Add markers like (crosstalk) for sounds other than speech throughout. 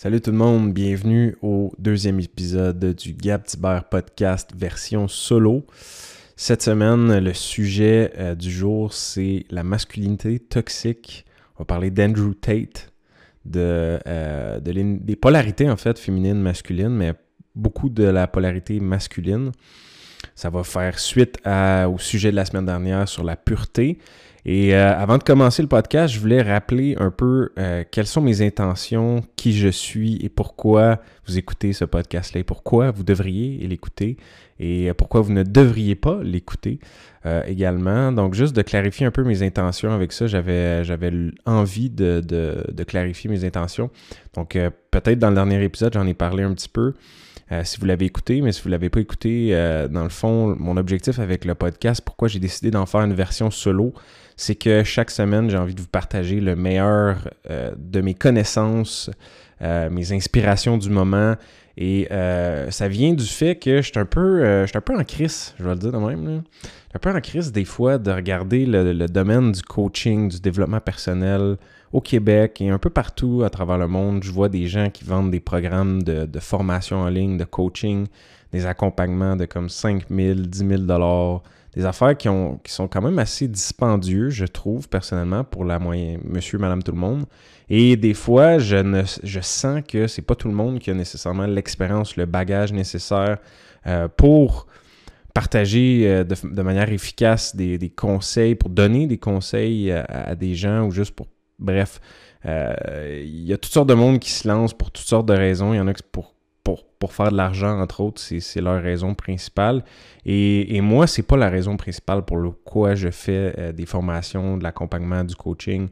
Salut tout le monde, bienvenue au deuxième épisode du Gap Tiber Podcast version solo. Cette semaine, le sujet euh, du jour, c'est la masculinité toxique. On va parler d'Andrew Tate, de, euh, des polarités en fait féminines, masculines, mais beaucoup de la polarité masculine. Ça va faire suite au sujet de la semaine dernière sur la pureté. Et euh, avant de commencer le podcast, je voulais rappeler un peu euh, quelles sont mes intentions, qui je suis et pourquoi vous écoutez ce podcast-là, pourquoi vous devriez l'écouter et euh, pourquoi vous ne devriez pas l'écouter également. Donc, juste de clarifier un peu mes intentions avec ça, j'avais, j'avais envie de, de, clarifier mes intentions. Donc, peut-être dans le dernier épisode, j'en ai parlé un petit peu. si vous l'avez écouté, mais si vous ne l'avez pas écouté, dans le fond, mon objectif avec le podcast, pourquoi j'ai décidé d'en faire une version solo, c'est que chaque semaine, j'ai envie de vous partager le meilleur euh, de mes connaissances, euh, mes inspirations du moment. Et euh, ça vient du fait que je suis un peu, un en crise, je vais le dire de même. Je suis un peu en crise des fois de regarder le, domaine du coaching, du développement personnel au Québec et un peu partout à travers le monde. Je vois des gens qui vendent des programmes de, de formation en ligne, de coaching, des accompagnements de comme 5 000, 10 000 des affaires qui, ont, qui sont quand même assez dispendieux, je trouve, personnellement, pour la moyenne, monsieur, madame, tout le monde. Et des fois, je, ne, je sens que c'est pas tout le monde qui a nécessairement l'expérience, le bagage nécessaire euh, pour partager euh, de, manière efficace des, conseils, pour donner des conseils à, des gens ou juste pour. Bref, euh, il y a toutes sortes de monde qui se lancent pour toutes sortes de raisons. Il y en a qui pour pour, faire de l'argent, entre autres, c'est leur raison principale. Et, et moi, c'est pas la raison principale pour le quoi je fais euh, des formations, de l'accompagnement, du coaching.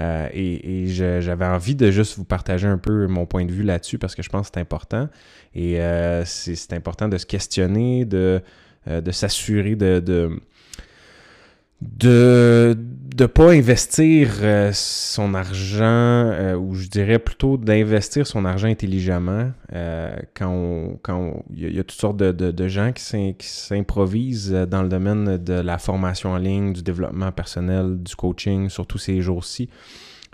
Euh, et, j'avais envie de juste vous partager un peu mon point de vue là-dessus parce que je pense que c'est important. Et euh, c'est important de se questionner, de, de s'assurer de ne pas investir euh, son argent, euh, ou je dirais plutôt d'investir son argent intelligemment euh, quand quand il y, a toutes sortes de, de gens qui s'improvisent dans le domaine de la formation en ligne, du développement personnel, du coaching, surtout ces jours-ci.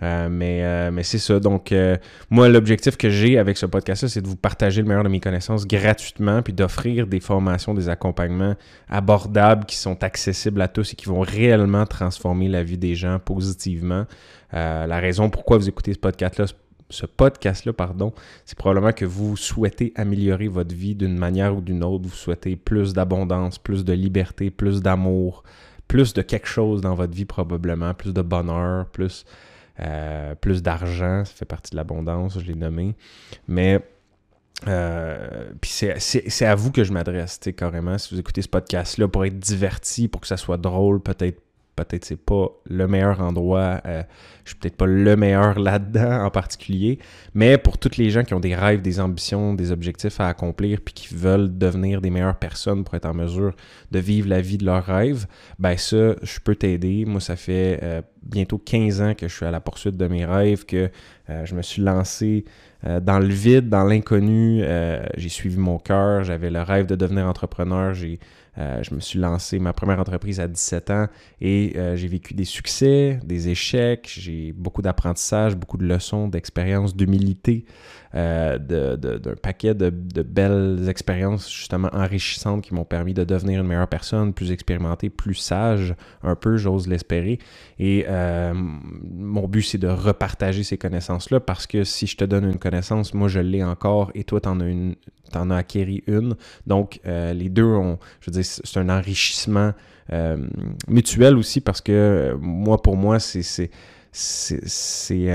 Euh, mais, euh, mais c'est ça. Donc, euh, moi, l'objectif que j'ai avec ce podcast-là, c'est de vous partager le meilleur de mes connaissances gratuitement, puis d'offrir des formations, des accompagnements abordables qui sont accessibles à tous et qui vont réellement transformer la vie des gens positivement. la raison pourquoi vous écoutez ce podcast-là, ce podcast-là, pardon, c'est probablement que vous souhaitez améliorer votre vie d'une manière ou d'une autre. Vous souhaitez plus d'abondance, plus de liberté, plus d'amour, plus de quelque chose dans votre vie probablement, plus de bonheur, plus euh, plus d'argent, ça fait partie de l'abondance, je l'ai nommé. Mais euh, puis c'est à vous que je m'adresse, carrément. Si vous écoutez ce podcast-là pour être diverti, pour que ça soit drôle, peut-être peut-être c'est pas le meilleur endroit, euh, je suis peut-être pas le meilleur (laughs) là-dedans en particulier, mais pour toutes les gens qui ont des rêves, des ambitions, des objectifs à accomplir, puis qui veulent devenir des meilleures personnes pour être en mesure de vivre la vie de leurs rêves, ben ça, je peux t'aider. Moi, ça fait euh, bientôt 15 ans que je suis à la poursuite de mes rêves, que euh, je me suis lancé dans le vide, dans l'inconnu, j'ai suivi mon cœur, j'avais le rêve de devenir entrepreneur, j'ai euh, je me suis lancé ma première entreprise à 17 ans et euh, j'ai vécu des succès, des échecs, j'ai beaucoup d'apprentissage, beaucoup de leçons, d'expériences, d'humilité, euh, d'un paquet de, belles expériences justement enrichissantes qui m'ont permis de devenir une meilleure personne, plus expérimentée, plus sage, un peu, j'ose l'espérer. Et mon but, c'est de repartager ces connaissances-là parce que si je te donne une connaissance, moi, je l'ai encore et toi, tu en as une, en as acquéri une. Donc, euh, les deux ont, je veux dire, c'est un enrichissement euh, mutuel aussi parce que euh, moi, pour moi, c'est c'est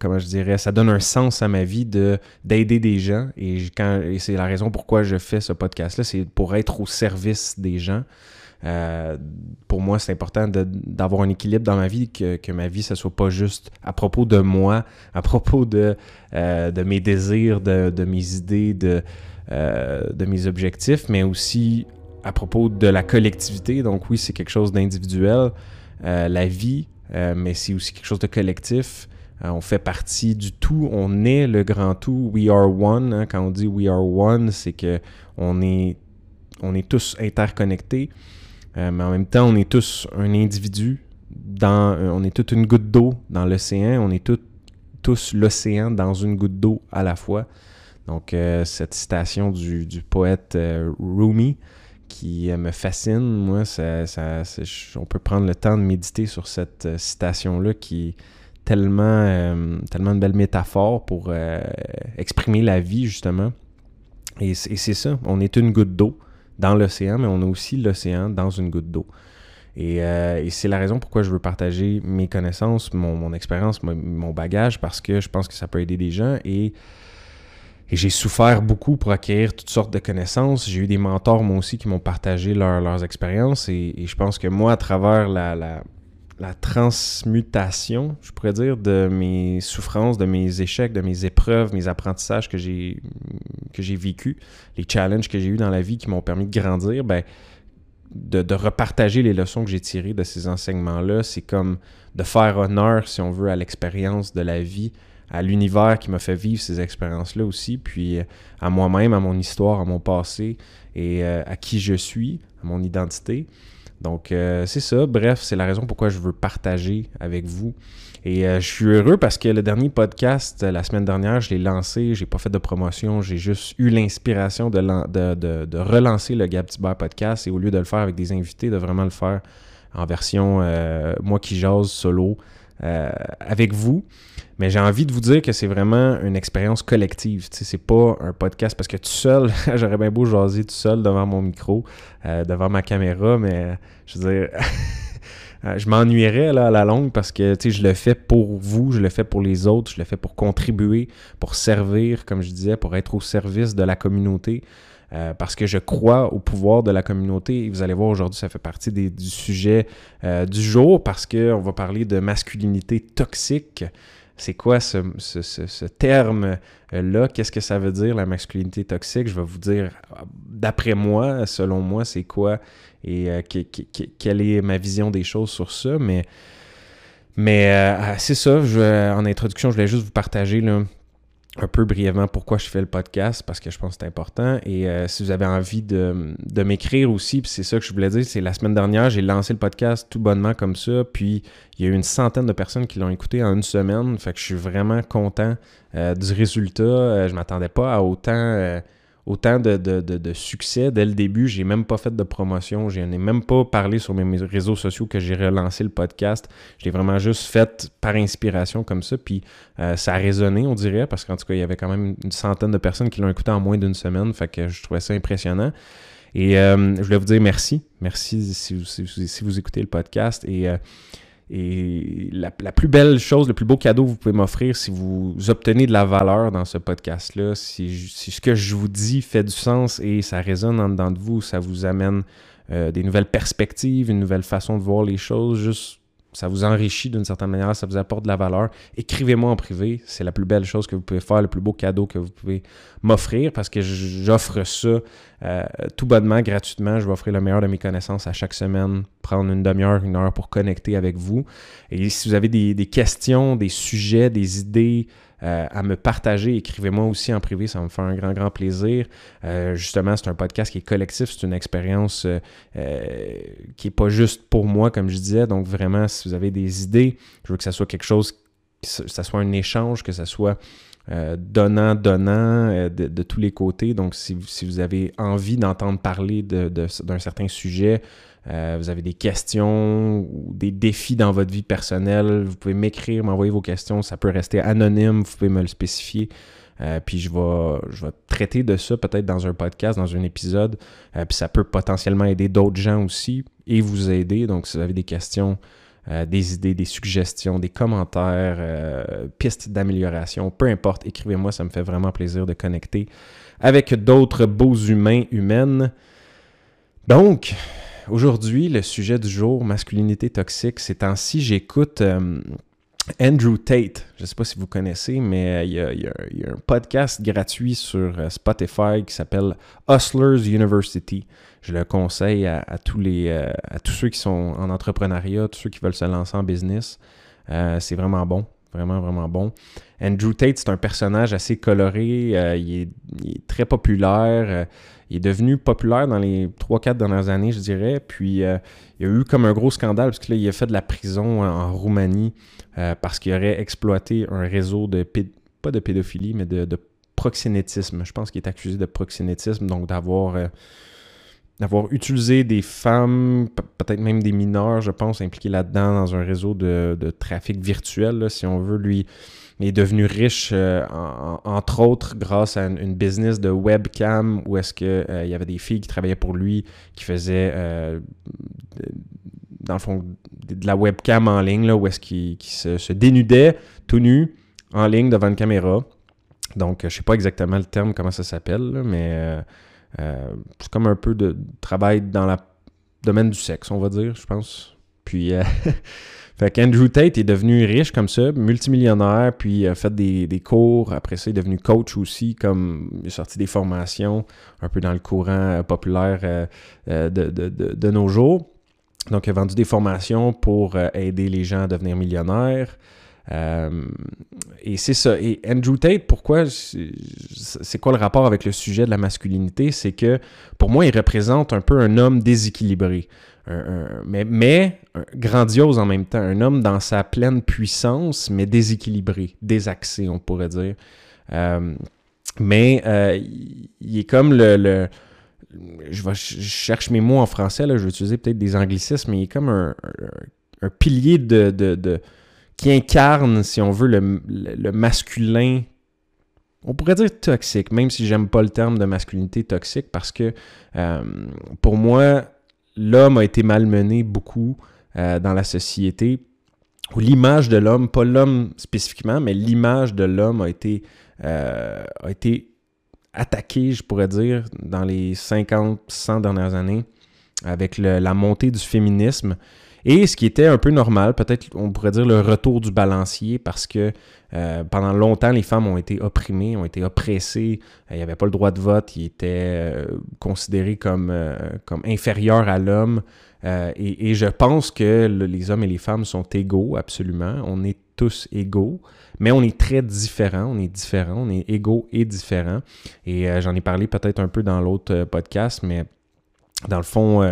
comment je dirais ça donne un sens à ma vie de d'aider des gens. Et quand c'est la raison pourquoi je fais ce podcast là c'est pour être au service des gens. Euh, pour moi, c'est important d'avoir un équilibre dans ma vie, que, que, ma vie, ce soit pas juste à propos de moi, à propos de, euh, de mes désirs, de, de mes idées, de, euh, de mes objectifs, mais aussi à propos de la collectivité. Donc oui, c'est quelque chose d'individuel, la vie, mais c'est aussi quelque chose de collectif. on fait partie du tout, on est le grand tout. We are one. Hein. quand on dit we are one, c'est que on est, on est tous interconnectés. Euh, mais en même temps, on est tous un individu, euh, on est toute une goutte d'eau dans l'océan, on est tous l'océan dans une goutte d'eau à la fois. Donc, euh, cette citation du, poète euh, Rumi qui me fascine, moi, ça, on peut prendre le temps de méditer sur cette citation-là qui est tellement, tellement une belle métaphore pour exprimer la vie, justement. Et, c'est ça, on est une goutte d'eau dans l'océan, mais on a aussi l'océan dans une goutte d'eau. Et, c'est la raison pourquoi je veux partager mes connaissances, mon, expérience, mon, mon, bagage, parce que je pense que ça peut aider des gens. Et et j'ai souffert beaucoup pour acquérir toutes sortes de connaissances. J'ai eu des mentors, moi aussi, qui m'ont partagé leurs expériences. Et, je pense que moi, à travers la, la, transmutation, je pourrais dire, de mes souffrances, de mes échecs, de mes épreuves, mes apprentissages que j'ai que j'ai vécu, les challenges que j'ai eu dans la vie qui m'ont permis de grandir, ben, de, de repartager les leçons que j'ai tirées de ces enseignements-là, c'est comme de faire honneur, si on veut, à l'expérience de la vie à l'univers qui m'a fait vivre ces expériences-là aussi, puis euh, à moi-même, à mon histoire, à mon passé et euh, à qui je suis, à mon identité. Donc, euh, c'est ça. Bref, c'est la raison pourquoi je veux partager avec vous. Et je suis heureux parce que le dernier podcast, la semaine dernière, je l'ai lancé. J'ai pas fait de promotion. J'ai juste eu l'inspiration de, relancer le Gab Tiber podcast. Et au lieu de le faire avec des invités, de vraiment le faire en version moi qui jase solo avec vous. Mais j'ai envie de vous dire que c'est vraiment une expérience collective. Tu sais, c'est pas un podcast parce que tout seul, (laughs) j'aurais bien beau jaser tout seul devant mon micro, euh, devant ma caméra, mais je veux dire, euh, (laughs) je m'ennuierais à la longue parce que je le fais pour vous, je le fais pour les autres, je le fais pour contribuer, pour servir, comme je disais, pour être au service de la communauté. Euh, parce que je crois au pouvoir de la communauté. Et vous allez voir aujourd'hui, ça fait partie des, du sujet du jour parce qu'on va parler de masculinité toxique c'est quoi ce, terme-là? Qu'est-ce que ça veut dire, la masculinité toxique? Je vais vous dire, d'après moi, selon moi, c'est quoi et euh, quelle est ma vision des choses sur ça. Mais, mais euh, c'est ça, en introduction, je voulais juste vous partager un peu brièvement pourquoi je fais le podcast, parce que je pense que c'est important. Et euh, si vous avez envie de, m'écrire aussi, puis c'est ça que je voulais dire, c'est la semaine dernière, j'ai lancé le podcast tout bonnement comme ça, puis il y a eu une centaine de personnes qui l'ont écouté en une semaine, fait que je suis vraiment content euh, du résultat. Euh, je m'attendais pas à autant autant de, succès dès le début. J'ai même pas fait de promotion. Je n'ai même pas parlé sur mes réseaux sociaux que j'ai relancé le podcast. Je l'ai vraiment juste fait par inspiration comme ça. Puis euh, ça a résonné, on dirait, parce qu'en tout cas, il y avait quand même une centaine de personnes qui l'ont écouté en moins d'une semaine. Fait que je trouvais ça impressionnant. Et euh, je voulais vous dire merci. Merci si vous, si vous, écoutez le podcast. Et euh, et la, plus belle chose, le plus beau cadeau que vous pouvez m'offrir si vous obtenez de la valeur dans ce podcast-là, si, ce que je vous dis fait du sens et ça résonne en dedans de vous, ça vous amène euh, des nouvelles perspectives, une nouvelle façon de voir les choses, juste ça vous enrichit d'une certaine manière, ça vous apporte de la valeur. Écrivez-moi en privé, c'est la plus belle chose que vous pouvez faire, le plus beau cadeau que vous pouvez m'offrir parce que j'offre ça euh, tout bonnement, gratuitement. Je vais offrir le meilleur de mes connaissances à chaque semaine, prendre une demi-heure, une heure pour connecter avec vous. Et si vous avez des, des questions, des sujets, des idées, euh, à me partager. Écrivez-moi aussi en privé, ça me fait un grand, grand plaisir. Euh, justement, c'est un podcast qui est collectif, c'est une expérience euh, qui n'est pas juste pour moi, comme je disais. Donc, vraiment, si vous avez des idées, je veux que ça soit quelque chose, que ça soit un échange, que ça soit donnant, donnant de, tous les côtés. Donc, si, si vous avez envie d'entendre parler d'un de, certain sujet, euh, vous avez des questions ou des défis dans votre vie personnelle, vous pouvez m'écrire, m'envoyer vos questions. Ça peut rester anonyme, vous pouvez me le spécifier. Euh, puis je vais, je vais traiter de ça peut-être dans un podcast, dans un épisode. Euh, puis ça peut potentiellement aider d'autres gens aussi et vous aider. Donc, si vous avez des questions, des idées, des suggestions, des commentaires, pistes d'amélioration, peu importe, écrivez-moi, ça me fait vraiment plaisir de connecter avec d'autres beaux humains, humaines. Donc, Aujourd'hui, le sujet du jour, masculinité toxique, c'est temps-ci, j'écoute euh, Andrew Tate. Je ne sais pas si vous connaissez, mais il y, a, un podcast gratuit sur euh, Spotify qui s'appelle Hustlers University. Je le conseille à, tous, les, euh, à tous ceux qui sont en entrepreneuriat, tous ceux qui veulent se lancer en business. c'est vraiment bon, vraiment, vraiment bon. Andrew Tate, c'est un personnage assez coloré, il est, très populaire, il est devenu populaire dans les 3-4 dernières années, je dirais, puis il y a eu comme un gros scandale, parce que là, il a fait de la prison en, Roumanie parce qu'il aurait exploité un réseau de, pas de pédophilie, mais de, de proxénétisme. Je pense qu'il est accusé de proxénétisme, donc d'avoir d'avoir utilisé des femmes, peut-être même des mineurs, je pense, impliqués là-dedans dans un réseau de, trafic virtuel, si on veut. Lui est devenu riche, euh, entre autres, grâce à une, business de webcam où est-ce qu'il euh, y avait des filles qui travaillaient pour lui, qui faisaient, euh, dans le fond, de la webcam en ligne, là, où est-ce qu'il se, se, dénudait tout nu en ligne devant une caméra. Donc, je sais pas exactement le terme, comment ça s'appelle, mais c'est comme un peu de travail dans le domaine du sexe, on va dire, je pense. Puis, (laughs) fait qu'Andrew Tate est devenu riche comme ça, multimillionnaire, puis a fait des, cours. Après ça, il est devenu coach aussi, comme il a sorti des formations un peu dans le courant euh, populaire de, de, nos jours. Donc, il a vendu des formations pour aider les gens à devenir millionnaires. Euh, et c'est ça. Et Andrew Tate, pourquoi c'est quoi le rapport avec le sujet de la masculinité? C'est que pour moi, il représente un peu un homme déséquilibré. Mais, grandiose en même temps. Un homme dans sa pleine puissance, mais déséquilibré, désaxé, on pourrait dire. Euh, mais euh, il est comme le, je, cherche mes mots en français, là, je vais utiliser peut-être des anglicismes, mais il est comme un, pilier de, qui incarne, si on veut, le, masculin on pourrait dire toxique, même si j'aime pas le terme de masculinité toxique, parce que euh, pour moi, l'homme a été malmené beaucoup euh, dans la société, où l'image de l'homme, pas l'homme spécifiquement, mais l'image de l'homme a été, euh, a été attaquée, je pourrais dire, dans les 50, 100 dernières années, avec la montée du féminisme. Et ce qui était un peu normal, peut-être on pourrait dire le retour du balancier, parce que euh, pendant longtemps, les femmes ont été opprimées, ont été oppressées, euh, il n'y avait pas le droit de vote, ils étaient euh, considérés comme, comme inférieurs à l'homme. Et, je pense que les hommes et les femmes sont égaux, absolument. On est tous égaux, mais on est très différents. On est différents, on est égaux et différents. Et j'en ai parlé peut-être un peu dans l'autre podcast, mais dans le fond,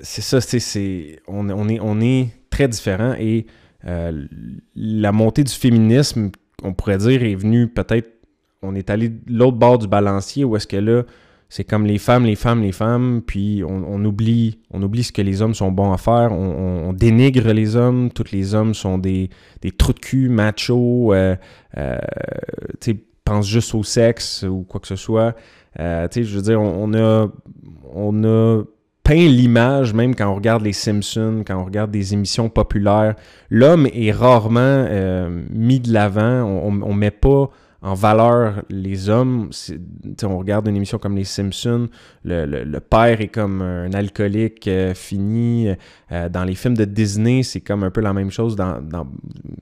c'est ça, c'est, on, est, très différents et euh, la montée du féminisme, on pourrait dire, est venue peut-être, on est allé de l'autre bord du balancier où est-ce que là, c'est comme les femmes, les femmes, les femmes, puis on, oublie, on oublie ce que les hommes sont bons à faire, on, dénigre les hommes, tous les hommes sont des, des trous de cul, machos, euh, euh, pensent juste au sexe ou quoi que ce soit. Euh, je veux dire, on, a, on a peint l'image, même quand on regarde les Simpsons, quand on regarde des émissions populaires. L'homme est rarement euh, mis de l'avant. On ne met pas en valeur les hommes. On regarde une émission comme les Simpsons, le, père est comme un alcoolique euh, fini. Euh, dans les films de Disney, c'est comme un peu la même chose.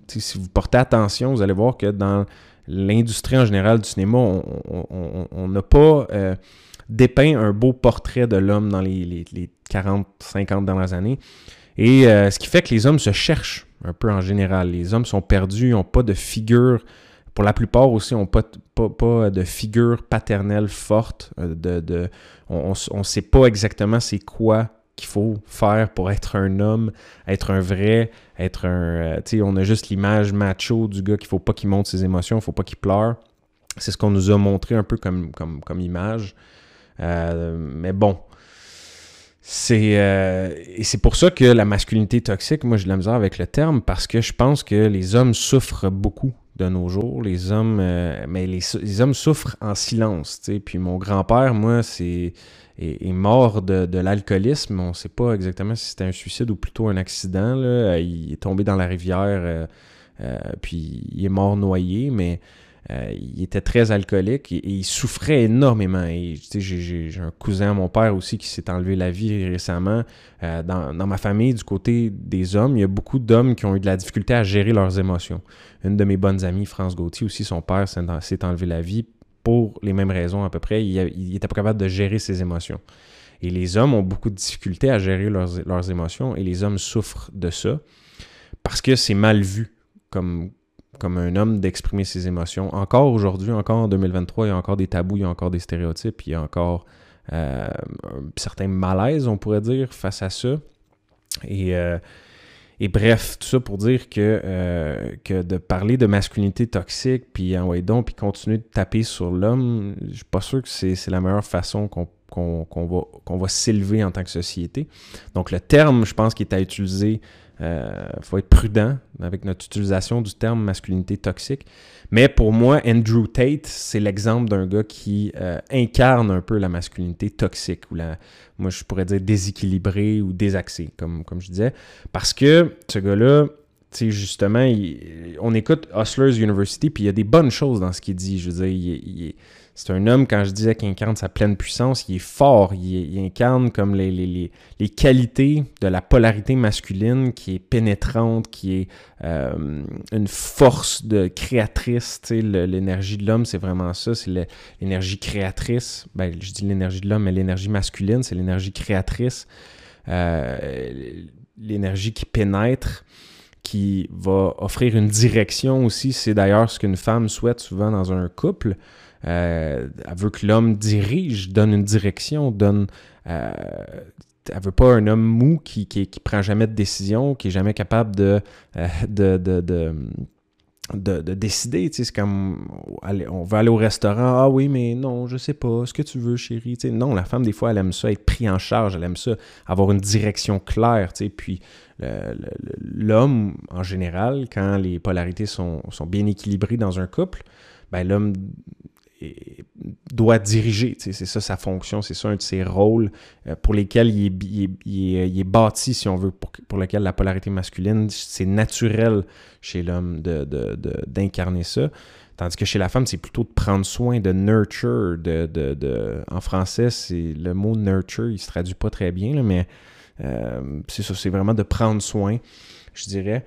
Si vous portez attention, vous allez voir que dans l'industrie en général du cinéma, on n'a pas dépeint un beau portrait de l'homme dans les, 40, 50 dernières années. Et euh, ce qui fait que les hommes se cherchent un peu en général. Les hommes sont perdus, n'ont pas de figure. Pour la plupart aussi, n'ont pas, pas, de figure paternelle forte. Euh, de, on ne sait pas exactement c'est quoi qu'il faut faire pour être un homme, être un vrai, être un... Euh, tu sais, on a juste l'image macho du gars qu'il faut pas qu'il montre ses émotions, il faut pas qu'il pleure. C'est ce qu'on nous a montré un peu comme, comme, comme image. Euh, mais bon, c'est euh, et c'est pour ça que la masculinité toxique, moi j'ai de la misère avec le terme parce que je pense que les hommes souffrent beaucoup de nos jours. Les hommes, euh, mais les, hommes souffrent en silence. sais. Puis mon grand-père, moi, c'est est, mort de, de l'alcoolisme. On ne sait pas exactement si c'était un suicide ou plutôt un accident. Là. Il est tombé dans la rivière, puis il est mort noyé, mais euh, il était très alcoolique et, il souffrait énormément. j'ai, un cousin mon père aussi qui s'est enlevé la vie récemment. Euh, dans, ma famille, du côté des hommes, il y a beaucoup d'hommes qui ont eu de la difficulté à gérer leurs émotions. Une de mes bonnes amies, France Gauthier, aussi, son père s'est enlevé la vie pour les mêmes raisons à peu près. Il, était pas capable de gérer ses émotions. Et les hommes ont beaucoup de difficultés à gérer leurs, émotions et les hommes souffrent de ça parce que c'est mal vu comme, comme un homme d'exprimer ses émotions. Encore aujourd'hui, encore en 2023, il y a encore des tabous, il y a encore des stéréotypes, il y a encore euh, certains malaises, on pourrait dire, face à ça. Et, euh, bref, tout ça pour dire que, euh, que de parler de masculinité toxique, puis envoyer donc, puis continuer de taper sur l'homme, je suis pas sûr que c'est la meilleure façon qu'on qu'on va, va s'élever en tant que société. Donc le terme, je pense, qui est à utiliser il euh, faut être prudent avec notre utilisation du terme masculinité toxique. Mais pour moi, Andrew Tate, c'est l'exemple d'un gars qui euh, incarne un peu la masculinité toxique, ou la, moi je pourrais dire déséquilibrée ou désaxée, comme, comme je disais. Parce que ce gars-là, tu sais, justement, on écoute Hustlers University, puis il y a des bonnes choses dans ce qu'il dit. Je veux dire, il, c'est un homme, quand je disais qu'il incarne sa pleine puissance, il est fort, il, incarne comme les, les, qualités de la polarité masculine qui est pénétrante, qui est euh, une force de créatrice. L'énergie de l'homme, c'est vraiment ça, c'est l'énergie créatrice. Ben, je dis l'énergie de l'homme, mais l'énergie masculine, c'est l'énergie créatrice, euh, l'énergie qui pénètre qui va offrir une direction aussi. C'est d'ailleurs ce qu'une femme souhaite souvent dans un couple. Euh, elle veut que l'homme dirige, donne une direction, donne. Euh, elle veut pas un homme mou qui, qui, prend jamais de décision, qui est jamais capable de, euh, de, de, de, de, décider. C'est comme on veut aller au restaurant. Ah oui, mais non, je sais pas. Ce que tu veux, chérie. non, la femme, des fois, elle aime ça, être pris en charge. Elle aime ça, avoir une direction claire. Puis l'homme, en général, quand les polarités sont, sont bien équilibrées dans un couple, ben, l'homme doit diriger. C'est ça sa fonction, c'est ça un de ses rôles euh, pour lesquels il est, bâti, si on veut, pour, lequel la polarité masculine, c'est naturel chez l'homme d'incarner de, ça. Tandis que chez la femme, c'est plutôt de prendre soin, de nurture. De, en français, c'est le mot nurture, il se traduit pas très bien, mais euh, c'est ça, c'est vraiment de prendre soin, je dirais.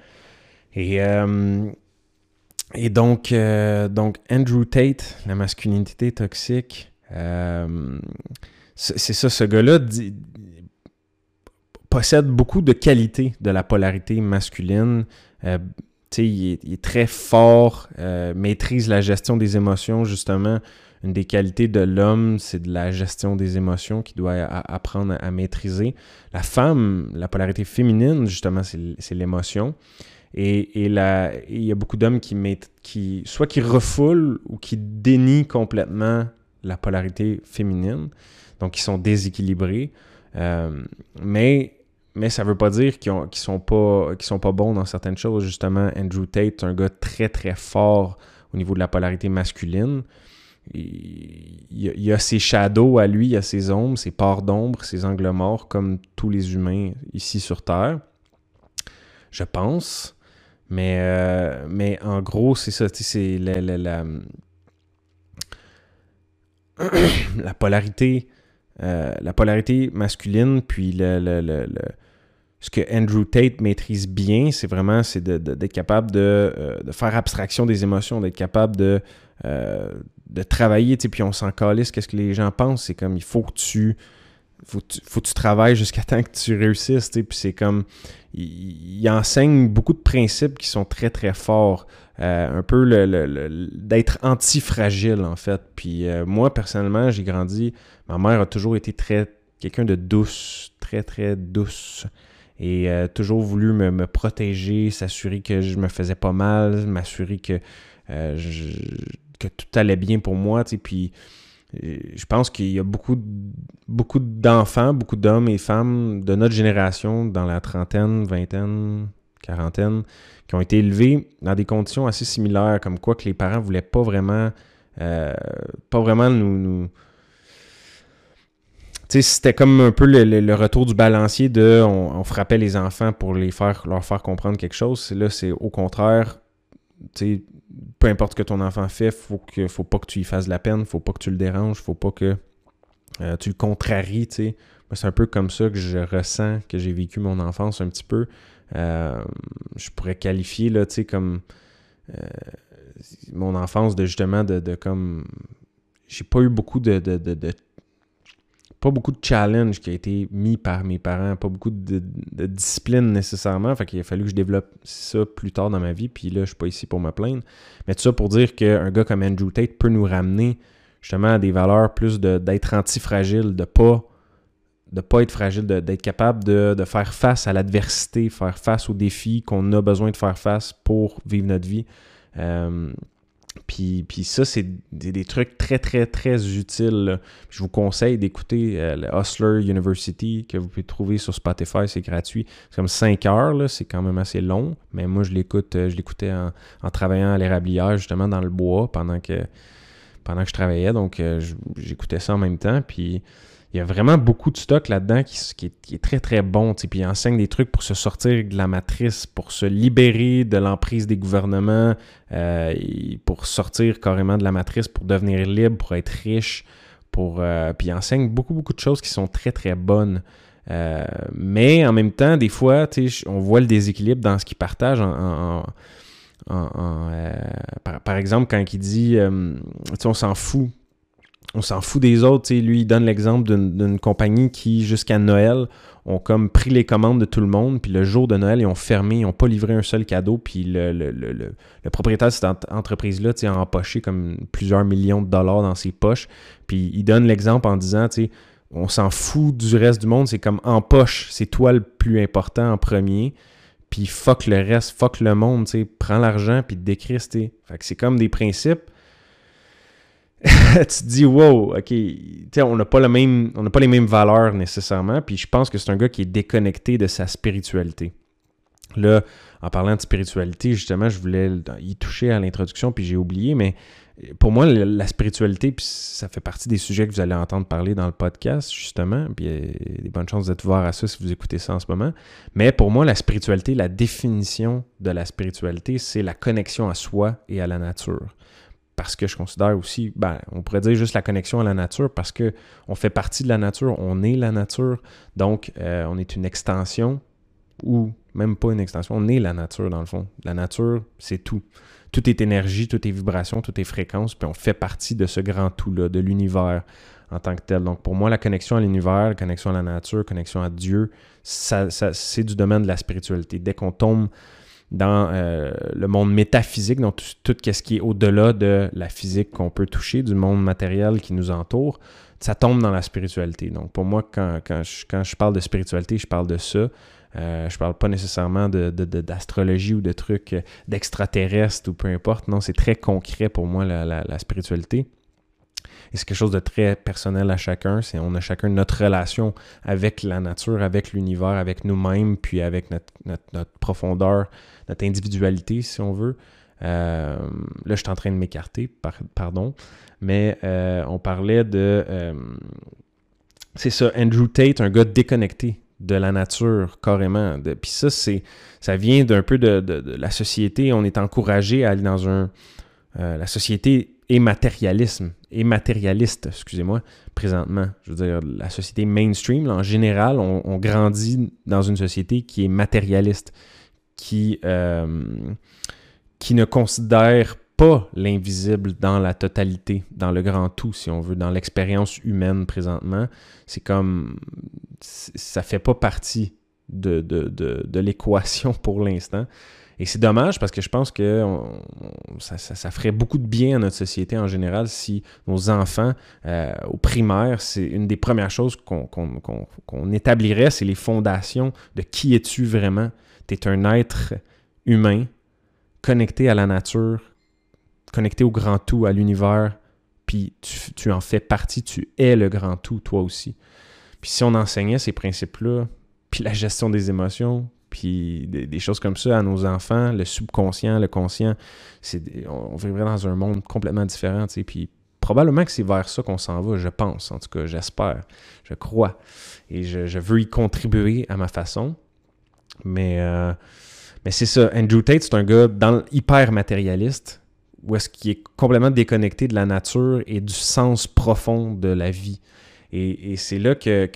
Et euh, et donc, euh, donc, Andrew Tate, la masculinité toxique, euh, c'est ça, ce gars-là possède beaucoup de qualités de la polarité masculine. Euh, il, est, il, est, très fort, maîtrise la gestion des émotions, justement. Une des qualités de l'homme, c'est de la gestion des émotions qu'il doit apprendre à, maîtriser. La femme, la polarité féminine, justement, c'est l'émotion. Et, il y a beaucoup d'hommes qui, qui, soit qui refoulent ou qui dénient complètement la polarité féminine, donc qui sont déséquilibrés. Euh, mais, mais ça ne veut pas dire qu'ils ne sont, pas, sont pas bons dans certaines choses. Justement, Andrew Tate, un gars très très fort au niveau de la polarité masculine. Il, y a, ses shadows à lui, il a ses ombres, ses parts d'ombre, ses angles morts, comme tous les humains ici sur Terre. Je pense. Mais, euh, mais en gros, c'est ça, c'est la, la, la, polarité. Euh, la polarité masculine, puis le, le, ce que Andrew Tate maîtrise bien, c'est vraiment c'est d'être capable de, euh, de, faire abstraction des émotions, d'être capable de, de travailler, puis on s'en calisse, qu'est-ce que les gens pensent, c'est comme il faut que tu faut, faut que tu travailles jusqu'à temps que tu réussisses, puis c'est comme, il, enseigne beaucoup de principes qui sont très, très forts, euh, un peu le, d'être antifragile, en fait, puis euh, moi, personnellement, j'ai grandi, ma mère a toujours été très, quelqu'un de douce, très, très douce, et euh, toujours voulu me, protéger, s'assurer que je me faisais pas mal, m'assurer que, tout allait bien pour moi, je pense qu'il y a beaucoup, d'enfants, beaucoup d'hommes et femmes de notre génération, dans la trentaine, vingtaine, quarantaine, qui ont été élevés dans des conditions assez similaires, comme quoi que les parents voulaient pas vraiment, euh, nous, c'était comme un peu le, retour du balancier de on, frappait les enfants pour leur faire comprendre quelque chose. Là, c'est au contraire, peu importe ce que ton enfant fait, faut que faut pas que tu lui fasses la peine, faut pas que tu le déranges, faut pas que euh, tu le contraries, tu C'est un peu comme ça que je ressens que j'ai vécu mon enfance un petit peu. Euh, je pourrais qualifier, là, comme euh, mon enfance de justement de, comme... J'ai pas eu beaucoup de, pas beaucoup de challenge qui a été mis par mes parents, pas beaucoup de, discipline nécessairement. Fait qu'il a fallu que je développe ça plus tard dans ma vie. Puis là, je suis pas ici pour me plaindre. Mais tout ça pour dire qu'un gars comme Andrew Tate peut nous ramener justement à des valeurs plus d'être antifragile, de pas de pas être fragile, d'être capable de, faire face à l'adversité, faire face aux défis qu'on a besoin de faire face pour vivre notre vie. Euh, puis, ça, c'est des, trucs très, très, très utiles. Je vous conseille d'écouter euh, le Hustler University que vous pouvez trouver sur Spotify, c'est gratuit. C'est comme 5 heures, c'est quand même assez long, mais moi, je l'écoute, euh, je l'écoutais en, travaillant à l'érablière, justement, dans le bois, pendant que, pendant que je travaillais. Donc, euh, j'écoutais ça en même temps. Puis, il y a vraiment beaucoup de stock là-dedans qui, est, très très bon. Puis il enseigne des trucs pour se sortir de la matrice, pour se libérer de l'emprise des gouvernements, euh, pour sortir carrément de la matrice, pour devenir libre, pour être riche. Pour, euh, puis il enseigne beaucoup beaucoup de choses qui sont très très bonnes. Euh, mais en même temps, des fois, on voit le déséquilibre dans ce qu'il partage en, par, par, exemple, quand il dit, on s'en fout on s'en fout des autres. Lui, il donne l'exemple d'une compagnie qui, jusqu'à Noël, ont comme pris les commandes de tout le monde, puis le jour de Noël, ils ont fermé, ils n'ont pas livré un seul cadeau, puis le, propriétaire de cette entreprise-là a empoché comme plusieurs millions de dollars dans ses poches. Puis il donne l'exemple en disant, on s'en fout du reste du monde, c'est comme en poche, c'est toi le plus important en premier, puis fuck le reste, fuck le monde, prends l'argent, puis décris, Fait que c'est comme des principes (laughs) tu te dis, wow, OK, on n'a pas, le même, on pas les mêmes valeurs nécessairement. Puis je pense que c'est un gars qui est déconnecté de sa spiritualité. Là, en parlant de spiritualité, justement, je voulais y toucher à l'introduction, puis j'ai oublié, mais pour moi, la spiritualité, puis ça fait partie des sujets que vous allez entendre parler dans le podcast, justement. Puis il y a des bonnes chances d'être voir à ça si vous écoutez ça en ce moment. Mais pour moi, la spiritualité, la définition de la spiritualité, c'est la connexion à soi et à la nature parce que je considère aussi, ben, on pourrait dire juste la connexion à la nature, parce que on fait partie de la nature, on est la nature, donc euh, on est une extension, ou même pas une extension, on est la nature dans le fond. La nature, c'est tout. Tout est énergie, tout est vibration, tout est fréquence, puis on fait partie de ce grand tout-là, de l'univers en tant que tel. Donc pour moi, la connexion à l'univers, la connexion à la nature, connexion à Dieu, ça, c'est du domaine de la spiritualité. Dès qu'on tombe dans euh, le monde métaphysique, donc tout, ce qui est au-delà de la physique qu'on peut toucher, du monde matériel qui nous entoure, ça tombe dans la spiritualité. Donc pour moi, quand, je, parle de spiritualité, je parle de ça. Euh, je parle pas nécessairement d'astrologie de, ou de trucs d'extraterrestres ou peu importe. Non, c'est très concret pour moi la spiritualité. Et c'est quelque chose de très personnel à chacun. C'est on a chacun notre relation avec la nature, avec l'univers, avec nous-mêmes, puis avec notre, profondeur, notre individualité, si on veut. Euh, là, je suis en train de m'écarter, pardon. Mais euh, on parlait de. Euh, c'est ça, Andrew Tate, un gars déconnecté de la nature, carrément. Puis ça, c'est, ça vient d'un peu de, de, la société. On est encouragé à aller dans un. la société et matérialisme, et matérialiste, excusez-moi, présentement. Je veux dire, la société mainstream, en général, on, grandit dans une société qui est matérialiste, qui, euh, qui ne considère pas l'invisible dans la totalité, dans le grand tout, si on veut, dans l'expérience humaine présentement. C'est comme, ça fait pas partie de, de, de, de l'équation pour l'instant. Et c'est dommage parce que je pense que ça, ferait beaucoup de bien à notre société en général si nos enfants, euh, au primaire, c'est une des premières choses qu'on établirait, c'est les fondations de qui es-tu vraiment. Tu es un être humain, connecté à la nature, connecté au grand tout, à l'univers, puis tu, tu en fais partie, tu es le grand tout, toi aussi. Puis si on enseignait ces principes-là, puis la gestion des émotions, puis des, choses comme ça à nos enfants, le subconscient, le conscient, c'est, on, vivrait dans un monde complètement différent, puis probablement que c'est vers ça qu'on s'en va, je pense, en tout cas, j'espère, je crois, et je, veux y contribuer à ma façon, mais, euh, mais c'est ça, Andrew Tate, c'est un gars dans, hyper matérialiste, où est-ce qu'il est complètement déconnecté de la nature et du sens profond de la vie. Et, c'est là que,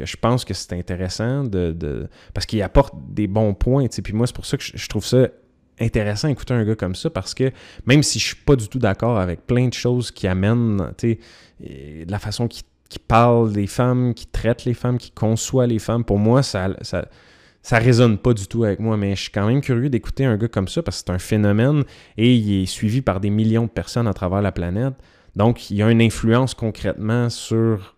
je pense que c'est intéressant de, parce qu'il apporte des bons points. Puis moi, c'est pour ça que je, trouve ça intéressant d'écouter un gars comme ça parce que même si je suis pas du tout d'accord avec plein de choses qui amènent, de la façon qu'il qui parle des femmes, qui traite les femmes, qui conçoit les femmes, pour moi, ça, ça, ça résonne pas du tout avec moi, mais je suis quand même curieux d'écouter un gars comme ça parce que c'est un phénomène et il est suivi par des millions de personnes à travers la planète. Donc, il y a une influence concrètement sur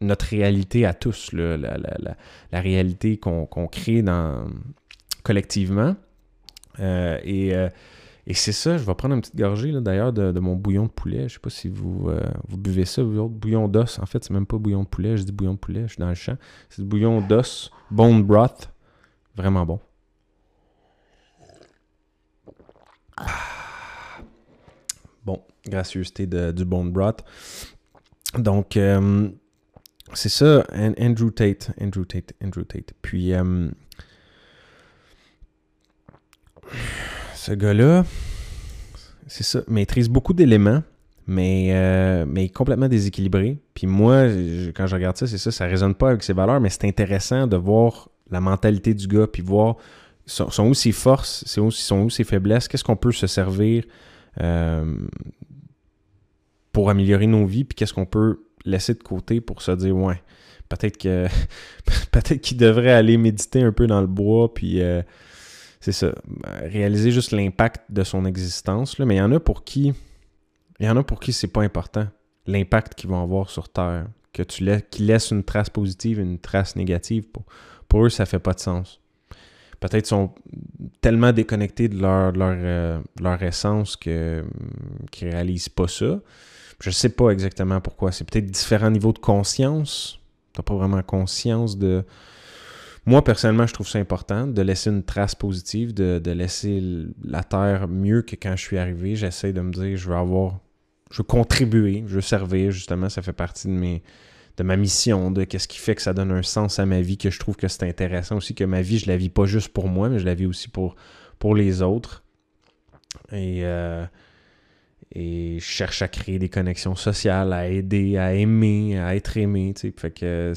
notre réalité à tous, la, réalité qu'on crée dans, collectivement. Euh, euh, et, c'est ça, je vais prendre une petite gorgée d'ailleurs de, mon bouillon de poulet. Je ne sais pas si vous, euh, vous buvez ça, vous autres, bouillon d'os. En fait, c'est même pas bouillon de poulet, je dis bouillon de poulet, je suis dans le champ. C'est du bouillon d'os, bone broth. Vraiment bon. Bon, gracieuseté de, du bone broth. Donc, c'est ça, Andrew Tate, Andrew Tate, Andrew Tate. Puis, ce gars-là, c'est ça, maîtrise beaucoup d'éléments, mais, euh, mais complètement déséquilibré. Puis moi, quand je regarde ça, c'est ça, ça résonne pas avec ses valeurs, mais c'est intéressant de voir la mentalité du gars, puis voir sont, où ses forces, sont où, sont où ses faiblesses, qu'est-ce qu'on peut se servir euh, pour améliorer nos vies, puis qu'est-ce qu'on peut laisser de côté pour se dire, ouais, peut-être que (laughs) peut-être qu'il devrait aller méditer un peu dans le bois, puis euh, c'est ça, réaliser juste l'impact de son existence. Là. Mais il y en a pour qui, il y en a pour qui c'est pas important, l'impact qu'ils vont avoir sur Terre. Que tu qu'ils laissent une trace positive, une trace négative. Pour, eux, ça fait pas de sens. Peut-être sont tellement déconnectés de leur, leur, euh, leur essence que, qu'ils réalisent pas ça. Je sais pas exactement pourquoi. C'est peut-être différents niveaux de conscience. Tu n'as pas vraiment conscience de, moi, personnellement, je trouve ça important de laisser une trace positive, de, laisser la Terre mieux que quand je suis arrivé. J'essaie de me dire, je veux avoir, je veux contribuer, je veux servir, justement, ça fait partie de mes de ma mission, de qu'est-ce qui fait que ça donne un sens à ma vie, que je trouve que c'est intéressant aussi, que ma vie, je la vis pas juste pour moi, mais je la vis aussi pour, pour les autres. Et, euh, et je cherche à créer des connexions sociales, à aider, à aimer, à être aimé. Fait que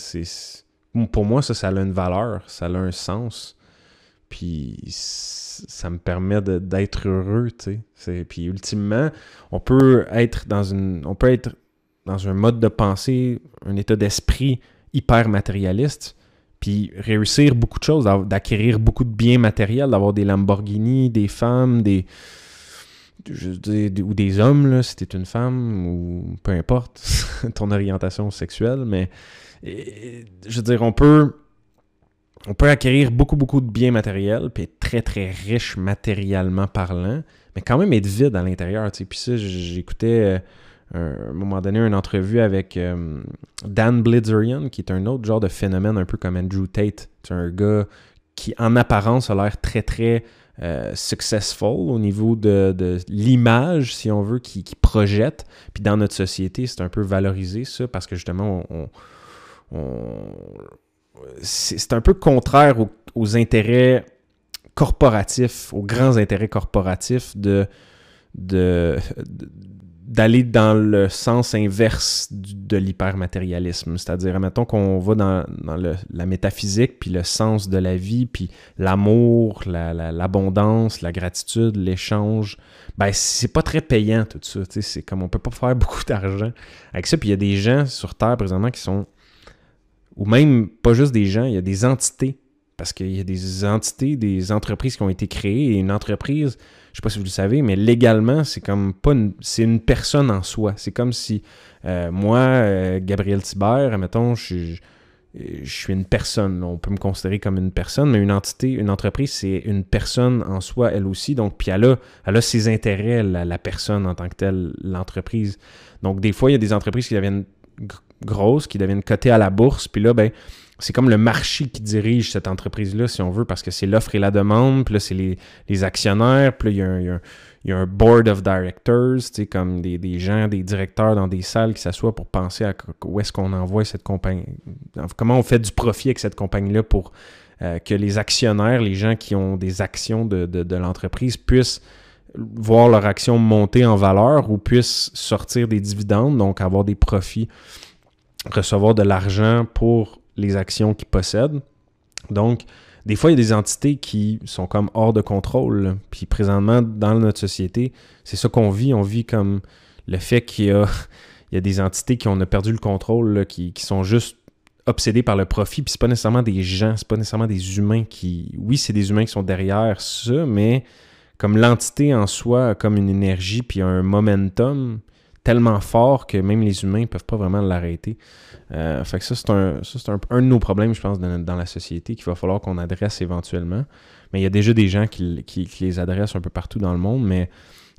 pour moi, ça, ça a une valeur, ça a un sens. Puis ça me permet d'être heureux, tu. Puis ultimement, on peut être dans une. On peut être dans un mode de pensée, un état d'esprit hyper matérialiste, puis réussir beaucoup de choses, d'acquérir beaucoup de biens matériels, d'avoir des Lamborghini, des femmes, des. Ou des hommes, là, si t'es une femme, ou peu importe (laughs) ton orientation sexuelle, mais je veux dire, on peut, on peut acquérir beaucoup, beaucoup de biens matériels, puis être très, très riche matériellement parlant, mais quand même être vide à l'intérieur. Puis ça, j'écoutais euh, à un moment donné une entrevue avec euh, Dan Blizzerian, qui est un autre genre de phénomène, un peu comme Andrew Tate. C'est un gars qui, en apparence, a l'air très, très euh, successful au niveau de, l'image, si on veut, qui, projette. Puis dans notre société, c'est un peu valorisé, ça, parce que justement, on c'est un peu contraire aux, intérêts corporatifs, aux grands intérêts corporatifs de d'aller dans le sens inverse de l'hypermatérialisme. C'est-à-dire, mettons qu'on va dans, la métaphysique, puis le sens de la vie, puis l'amour, l'abondance, la, gratitude, l'échange, ben c'est pas très payant tout ça. C'est comme on peut pas faire (laughs) beaucoup d'argent avec ça. Puis il y a des gens sur Terre présentement qui sont ou même pas juste des gens, il y a des entités. Parce qu'il y a des entités, des entreprises qui ont été créées. Et une entreprise, je sais pas si vous le savez, mais légalement, c'est comme pas une, c'est une personne en soi. C'est comme si euh, moi, euh, Gabriel Thibert, admettons, je, je, suis une personne. On peut me considérer comme une personne, mais une entité, une entreprise, c'est une personne en soi, elle aussi. Donc, puis elle a, elle a ses intérêts, la, la personne en tant que telle, l'entreprise. Donc, des fois, il y a des entreprises qui deviennent grosses qui deviennent cotées à la bourse. Puis là, ben, c'est comme le marché qui dirige cette entreprise-là, si on veut, parce que c'est l'offre et la demande. Puis là, c'est les, actionnaires. Puis là, il y, a un, board of directors, comme des, des, gens, des directeurs dans des salles qui s'assoient pour penser à où est-ce qu'on envoie cette compagnie. Comment on fait du profit avec cette compagnie-là pour euh, que les actionnaires, les gens qui ont des actions de, de l'entreprise puissent voir leur action monter en valeur ou puissent sortir des dividendes, donc avoir des profits, recevoir de l'argent pour les actions qu'ils possèdent. Donc, des fois, il y a des entités qui sont comme hors de contrôle. Puis présentement, dans notre société, c'est ça qu'on vit. On vit comme le fait qu'il y a, (laughs) des entités qui ont perdu le contrôle, qui, sont juste obsédés par le profit, puis c'est pas nécessairement des gens, c'est pas nécessairement des humains qui... Oui, c'est des humains qui sont derrière ça, mais comme l'entité en soi a comme une énergie puis un momentum tellement fort que même les humains ne peuvent pas vraiment l'arrêter. Euh, fait que ça, c'est un, un, de nos problèmes, je pense, dans, la société qu'il va falloir qu'on adresse éventuellement. Mais il y a déjà des gens qui, les adressent un peu partout dans le monde, mais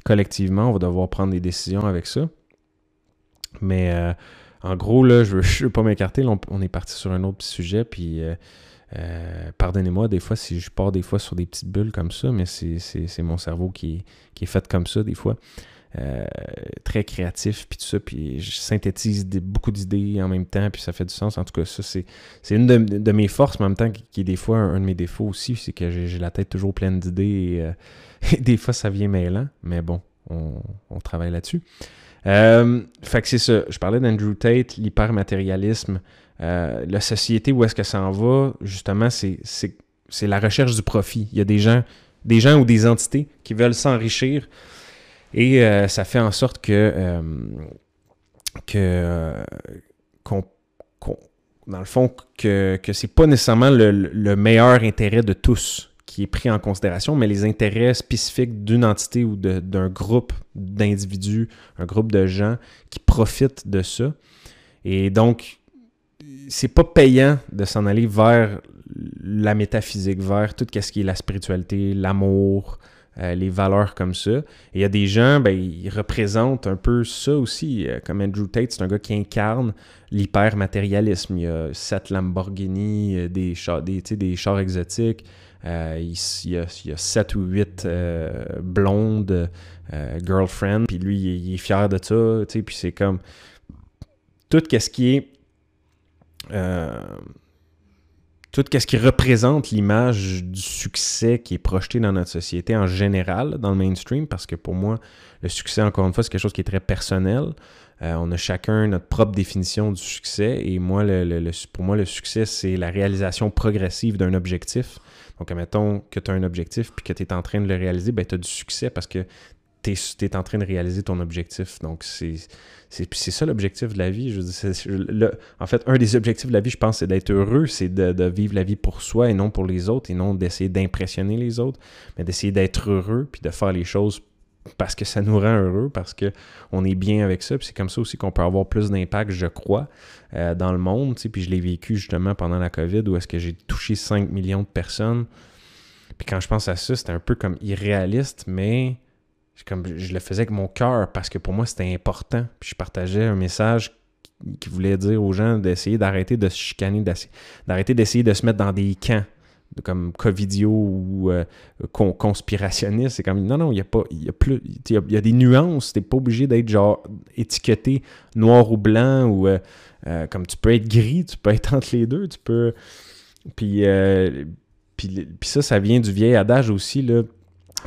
collectivement, on va devoir prendre des décisions avec ça. Mais euh, en gros, là, je ne (laughs) veux, pas m'écarter. On, est parti sur un autre sujet, puis euh, pardonnez-moi des fois si je pars des fois sur des petites bulles comme ça, mais c'est mon cerveau qui qui est fait comme ça des fois. Euh, très créatif, puis tout ça, puis je synthétise beaucoup d'idées en même temps, puis ça fait du sens. En tout cas, ça, c'est, une de, mes forces, mais en même temps, qui, est des fois un, de mes défauts aussi, c'est que j'ai, la tête toujours pleine d'idées, et, euh, (laughs) des fois, ça vient mêlant, mais bon, on, travaille là-dessus. Euh, fait que c'est ça. Je parlais d'Andrew Tate, l'hypermatérialisme, la société, où est-ce que ça en va, justement, c'est, c'est la recherche du profit. Il y a des gens, des gens ou des entités qui veulent s'enrichir et euh, ça fait en sorte que, euh, que dans le fond, que, que c'est pas nécessairement le, meilleur intérêt de tous qui est pris en considération, mais les intérêts spécifiques d'une entité ou d'un groupe d'individus, un groupe de gens qui profitent de ça. Et donc, c'est pas payant de s'en aller vers la métaphysique, vers tout ce qui est la spiritualité, l'amour, euh, les valeurs comme ça. Et il y a des gens, ben, ils représentent un peu ça aussi. Euh, comme Andrew Tate, c'est un gars qui incarne l'hyper-matérialisme. Il y a sept Lamborghini, euh, des chars, des, des chars exotiques. il, y a, il, y a, sept ou huit blondes girlfriends. Puis lui, il, est fier de ça. Puis c'est comme tout ce qui est tout ce qui représente l'image du succès qui est projeté dans notre société en général, dans le mainstream, parce que pour moi, le succès, encore une fois, c'est quelque chose qui est très personnel. Euh, on a chacun notre propre définition du succès, et moi, pour moi, le succès, c'est la réalisation progressive d'un objectif. Donc, admettons que tu as un objectif puis que tu es en train de le réaliser, ben, tu as du succès parce que tu es, en train de réaliser ton objectif. Donc, c'est ça l'objectif de la vie. Je en fait, un des objectifs de la vie, je pense, c'est d'être heureux, c'est de, vivre la vie pour soi et non pour les autres, et non d'essayer d'impressionner les autres, mais d'essayer d'être heureux, puis de faire les choses parce que ça nous rend heureux, parce qu'on est bien avec ça. Puis c'est comme ça aussi qu'on peut avoir plus d'impact, je crois, euh, dans le monde. Puis je l'ai vécu justement pendant la COVID, où est-ce que j'ai touché 5 millions de personnes. Puis quand je pense à ça, c'était un peu comme irréaliste, mais comme je le faisais avec mon cœur parce que pour moi c'était important. Puis je partageais un message qui voulait dire aux gens d'essayer d'arrêter de se chicaner, d'arrêter d'essayer de se mettre dans des camps comme Covidio ou euh, conspirationniste. C'est comme non, non, il y a pas. Il y a plus. Y, a, des nuances. T'es pas obligé d'être genre étiqueté noir ou blanc ou euh, euh, comme tu peux être gris, tu peux (laughs) être entre les deux, tu peux. Puis, puis, puis ça, ça vient du vieil adage aussi, là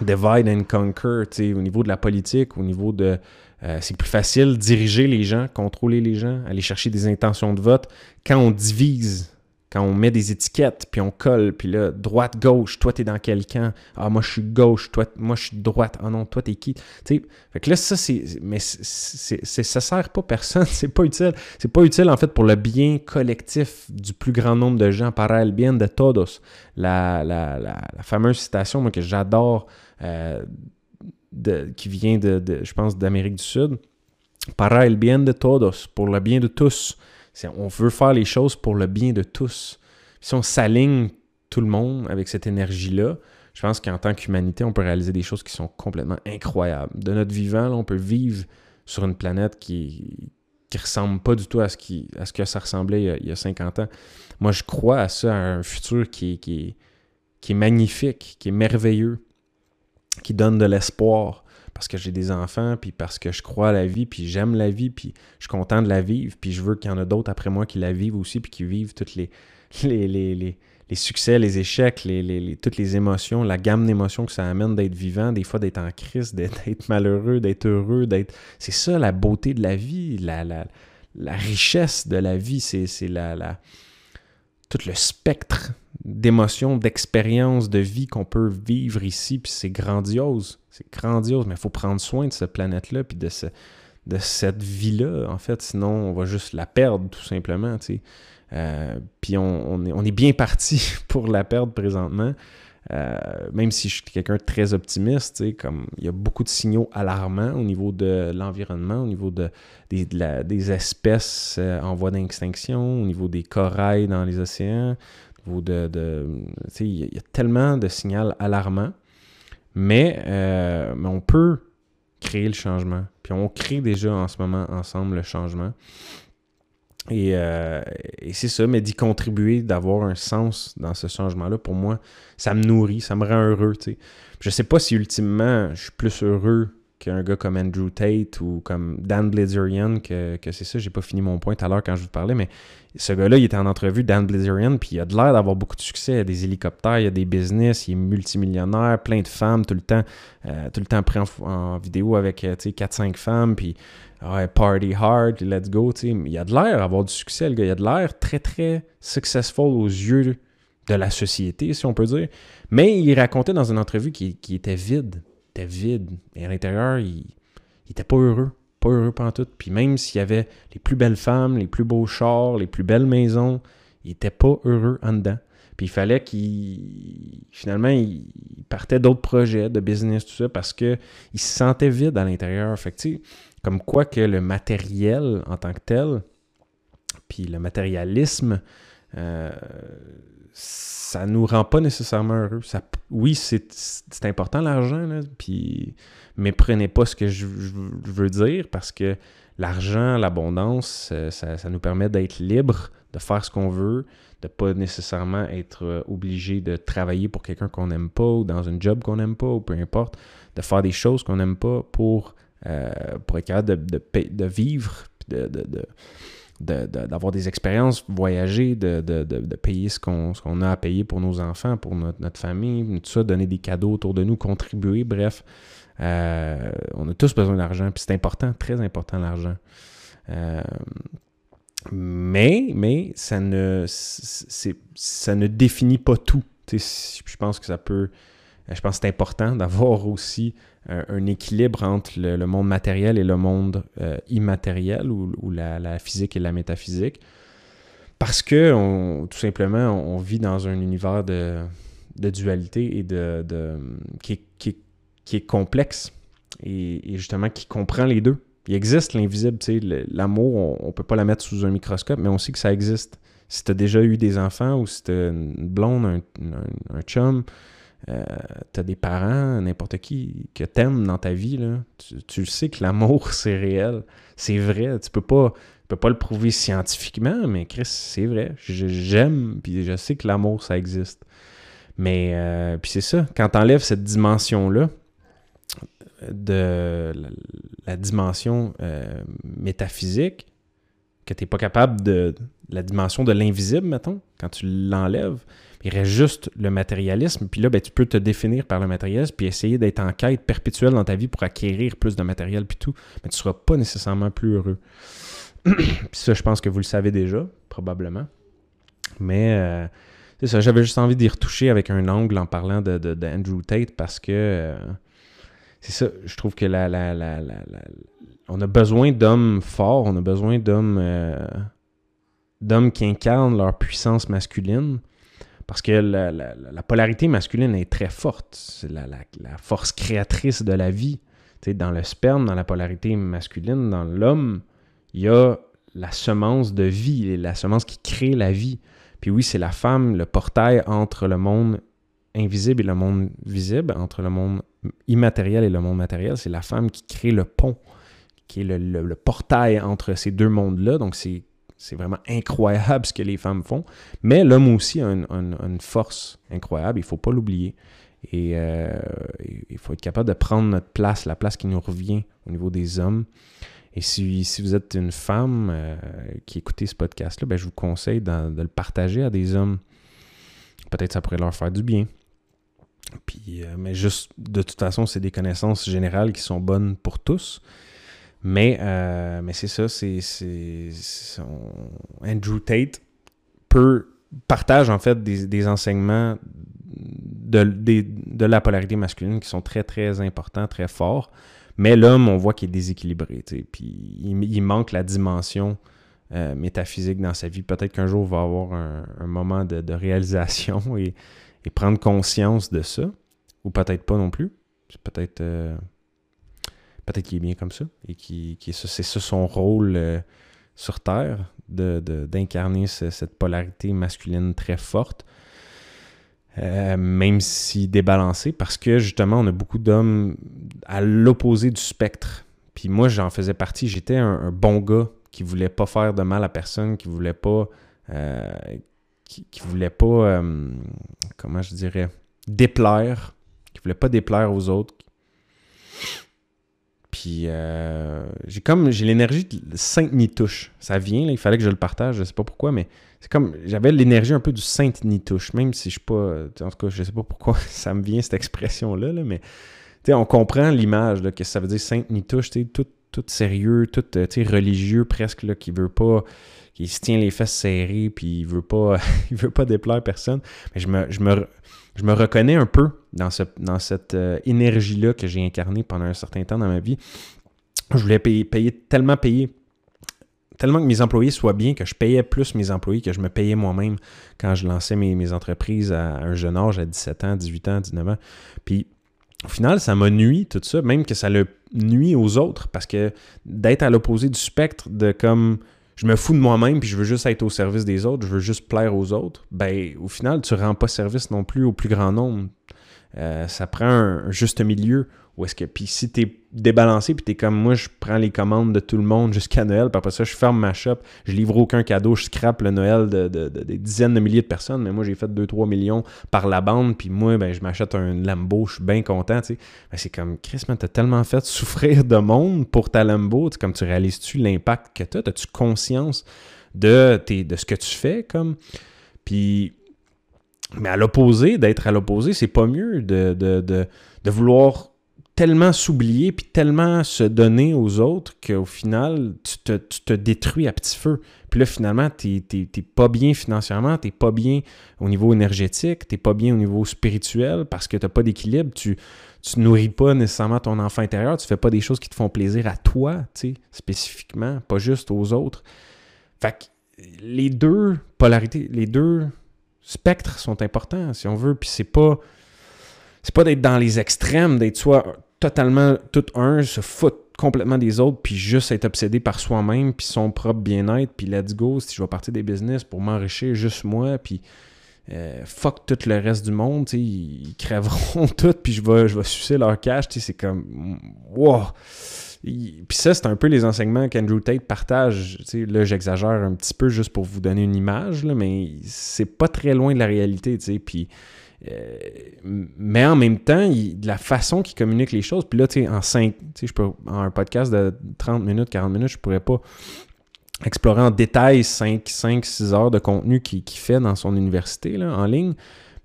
divide and conquer, au niveau de la politique, au niveau de... Euh, c'est plus facile diriger les gens, contrôler les gens, aller chercher des intentions de vote. Quand on divise, quand on met des étiquettes, puis on colle, puis là, droite, gauche, toi, t'es dans quel camp? Ah, moi, je suis gauche, toi, moi, je suis droite. Ah non, toi, t'es qui? sais, fait que là, ça, c'est... Mais c'est, ça sert pas personne, (laughs) c'est pas utile. C'est pas utile, en fait, pour le bien collectif du plus grand nombre de gens, para el bien de todos. La, la, la, fameuse citation, que j'adore euh, qui vient, de, je pense, d'Amérique du Sud. Para el bien de todos, pour le bien de tous. On veut faire les choses pour le bien de tous. Si on s'aligne tout le monde avec cette énergie-là, je pense qu'en tant qu'humanité, on peut réaliser des choses qui sont complètement incroyables. De notre vivant, on peut vivre sur une planète qui qui ressemble pas du tout à ce, à ce que ça ressemblait il y, a, 50 ans. Moi, je crois à ça, à un futur qui, qui, qui est magnifique, qui est merveilleux qui donne de l'espoir parce que j'ai des enfants, puis parce que je crois à la vie, puis j'aime la vie, puis je suis content de la vivre, puis je veux qu'il y en a d'autres après moi qui la vivent aussi, puis qui vivent toutes les, les, les, les, les succès, les échecs, les, toutes les émotions, la gamme d'émotions que ça amène d'être vivant, des fois d'être en crise, (laughs) d'être malheureux, d'être heureux, d'être... C'est ça la beauté de la vie, la, la, la richesse de la vie, c'est la, la... tout le spectre d'émotions, d'expériences, de vie qu'on peut vivre ici, puis c'est grandiose. C'est grandiose, mais il faut prendre soin de cette planète-là, puis de, de cette vie-là, en fait. Sinon, on va juste la perdre, tout simplement, tu sais. Euh, puis on, est, on, est, bien parti (laughs) pour la perdre présentement. Euh, même si je suis quelqu'un de très optimiste, comme il y a beaucoup de signaux alarmants au niveau de l'environnement, au niveau de, des, des espèces euh, en voie d'extinction, au niveau des corails dans les océans, de. il y a tellement de signaux alarmants, mais, mais on peut créer le changement. Puis on crée déjà en ce moment ensemble le changement. Euh, et, c'est ça, mais d'y contribuer, d'avoir un sens dans ce changement-là, pour moi, ça me nourrit, ça me rend heureux. sais. Je sais pas si ultimement je suis plus heureux qu'un gars comme Andrew Tate ou comme Dan Blazerian, que, que c'est ça, j'ai pas fini mon point tout à l'heure quand je vous parlais, mais ce gars-là, il était en entrevue, Dan Blazerian, puis il a de l'air d'avoir beaucoup de succès. Il a des hélicoptères, il a des business, il est multimillionnaire, plein de femmes tout le temps, euh, tout le temps pris en, vidéo avec 4-5 euh, femmes, puis party hard, let's go, tu sais. Il a de l'air d'avoir du succès, le gars. Il a de l'air très, très successful aux yeux de la société, si on peut dire. Mais il racontait dans une entrevue qui, était vide. Était vide. Et à l'intérieur, il, il était pas heureux. Pas heureux tout. Puis même s'il y avait les plus belles femmes, les plus beaux chars, les plus belles maisons, il était pas heureux en dedans. Puis il fallait qu'il. Finalement, il partait d'autres projets de business, tout ça, parce qu'il se sentait vide à l'intérieur. Fait que, comme quoi que le matériel en tant que tel, puis le matérialisme, euh, ça nous rend pas nécessairement heureux. Ça, oui, c'est important l'argent, puis méprenez pas ce que je, veux dire parce que l'argent, l'abondance, euh, ça, ça, nous permet d'être libre, de faire ce qu'on veut, de pas nécessairement être euh, obligé de travailler pour quelqu'un qu'on n'aime pas ou dans un job qu'on n'aime pas ou peu importe, de faire des choses qu'on n'aime pas pour euh, pour être capable de, de, vivre, de, d'avoir des expériences, voyager, de, payer ce qu'on, a à payer pour nos enfants, pour notre, famille, tout ça, donner des cadeaux autour de nous, contribuer, bref. Euh, on a tous besoin d'argent, puis c'est important, très important l'argent. Euh, mais, mais ça ne, ça ne définit pas tout. je pense que ça peut. Je pense que c'est important d'avoir aussi un, équilibre entre le, monde matériel et le monde euh, immatériel ou, la, physique et la métaphysique. Parce que tout simplement, on, vit dans un univers de, dualité et de, qui, est complexe et, justement qui comprend les deux. Il existe l'invisible, l'amour, on ne peut pas la mettre sous un microscope, mais on sait que ça existe. Si tu as déjà eu des enfants ou si tu une blonde, un chum, euh, tu as des parents, n'importe qui, que t'aimes dans ta vie, là, tu, sais que l'amour, (laughs) c'est réel. C'est vrai. Tu peux pas, peux pas le prouver scientifiquement, mais Chris, c'est vrai. J'aime, puis je sais que l'amour, ça existe. Mais, euh, puis c'est ça, quand tu enlèves cette dimension-là, de la, dimension euh, métaphysique, que tu n'es pas capable de, la dimension de l'invisible, mettons, quand tu l'enlèves, il reste juste le matérialisme. Puis là, ben, tu peux te définir par le matérialisme, puis essayer d'être en quête perpétuelle dans ta vie pour acquérir plus de matériel, puis tout. Mais tu ne seras pas nécessairement plus heureux. (clears throat) puis ça, je pense que vous le savez déjà, probablement. Mais euh, c'est ça, j'avais juste envie d'y retoucher avec un angle en parlant de, de, Tate parce que euh, c'est ça, je trouve que la, la, la, on a besoin d'hommes forts, on a besoin d'hommes euh, d'hommes qui incarnent leur puissance masculine parce que la, polarité masculine est très forte. C'est la, force créatrice de la vie. dans le sperme, dans la polarité masculine, dans l'homme, il y a la semence de vie, la semence qui crée la vie. Puis oui, c'est la femme, le portail entre le monde invisible et le monde visible, entre le monde immatériel et le monde matériel. C'est la femme qui crée le pont, qui est le portail entre ces deux mondes-là. Donc c'est c'est vraiment incroyable ce que les femmes font. Mais l'homme aussi a une, force incroyable, il ne faut pas l'oublier. Et euh, il faut être capable de prendre notre place, la place qui nous revient au niveau des hommes. Et si, vous êtes une femme euh, qui écoutez ce podcast-là, ben, je vous conseille de, le partager à des hommes. Peut-être ça pourrait leur faire du bien. Puis, euh, mais juste, de toute façon, c'est des connaissances générales qui sont bonnes pour tous. Mais, euh, mais c'est ça, c'est, Andrew Tate partage en fait des, enseignements de, la polarité masculine qui sont très très importants, très forts. Mais l'homme, on voit qu'il est déséquilibré, puis il, manque la dimension euh, métaphysique dans sa vie. Peut-être qu'un jour, il va avoir un, moment de, réalisation et, prendre conscience de ça, ou peut-être pas non plus. Peut-être euh, peut-être qu'il est bien comme ça, et qui, c'est ça son rôle euh, sur Terre, d'incarner cette polarité masculine très forte. Euh, même si débalancé, parce que justement, on a beaucoup d'hommes à l'opposé du spectre. Puis moi, j'en faisais partie. J'étais un, bon gars qui voulait pas faire de mal à personne, qui voulait pas. Euh, qui, voulait pas. Comment je dirais Déplaire. Qui voulait pas déplaire aux autres. Puis j'ai comme. J'ai l'énergie de sainte Nitouche. Ça vient, il fallait que je le partage, je sais pas pourquoi, mais c'est comme j'avais l'énergie un peu du sainte nitouche même si je suis pas en tout cas je sais pas pourquoi (laughs) ça me vient cette expression là, là mais on comprend l'image que ça veut dire sainte nitouche tout, tout sérieux tout religieux presque là, qui veut pas qui se tient les fesses serrées puis il veut pas (laughs) il veut pas déplaire personne mais je me, je me, je me reconnais un peu dans, ce, dans cette euh, énergie là que j'ai incarnée pendant un certain temps dans ma vie je voulais payer, tellement payer tellement que mes employés soient bien, que je payais plus mes employés que je me payais moi-même quand je lançais mes, entreprises à un jeune âge, à 17 ans, 18 ans, 19 ans. Puis au final, ça m'a nuit tout ça, même que ça le nuit aux autres, parce que d'être à l'opposé du spectre de comme je me fous de moi-même puis je veux juste être au service des autres, je veux juste plaire aux autres, ben au final, tu rends pas service non plus au plus grand nombre. Euh, ça prend un juste milieu ou est-ce que, puis si t'es débalancé, puis t'es comme moi, je prends les commandes de tout le monde jusqu'à Noël, puis après ça, je ferme ma shop, je livre aucun cadeau, je scrape le Noël de, des dizaines de milliers de personnes, mais moi, j'ai fait 2-3 millions par la bande, puis moi, ben, je m'achète un Lambo, je suis bien content, tu sais. Ben, c'est comme, Chris, man, t'as tellement fait souffrir de monde pour ta Lambo, tu comme tu réalises-tu l'impact que t'as, as-tu conscience de, tes, de ce que tu fais, comme, puis... Mais à l'opposé, d'être à l'opposé, c'est pas mieux de, de, de vouloir tellement s'oublier puis tellement se donner aux autres qu'au final, tu te, détruis à petit feu. Puis là, finalement, tu n'es pas bien financièrement, tu pas bien au niveau énergétique, tu pas bien au niveau spirituel parce que tu n'as pas d'équilibre. Tu ne nourris pas nécessairement ton enfant intérieur, tu fais pas des choses qui te font plaisir à toi, spécifiquement, pas juste aux autres. Fait que les deux polarités, les deux spectres sont importants, si on veut, puis c'est pas c'est pas d'être dans les extrêmes, d'être soit totalement tout un, se foutre complètement des autres, puis juste être obsédé par soi-même, puis son propre bien-être, puis let's go, si je vais partir des business pour m'enrichir, juste moi, puis euh, fuck tout le reste du monde, ils, ils crèveront (laughs) tout, puis je vais, je vais sucer leur cash, c'est comme, wow! Puis ça, c'est un peu les enseignements qu'Andrew Tate partage. là, j'exagère un petit peu juste pour vous donner une image, là, mais c'est pas très loin de la réalité. Puis euh, mais en même temps, de la façon qu'il communique les choses, puis là, tu sais, en 5, tu sais, en un podcast de 30 minutes, 40 minutes, je pourrais pas explorer en détail 5, 5 6 heures de contenu qu'il fait dans son université, là, en ligne.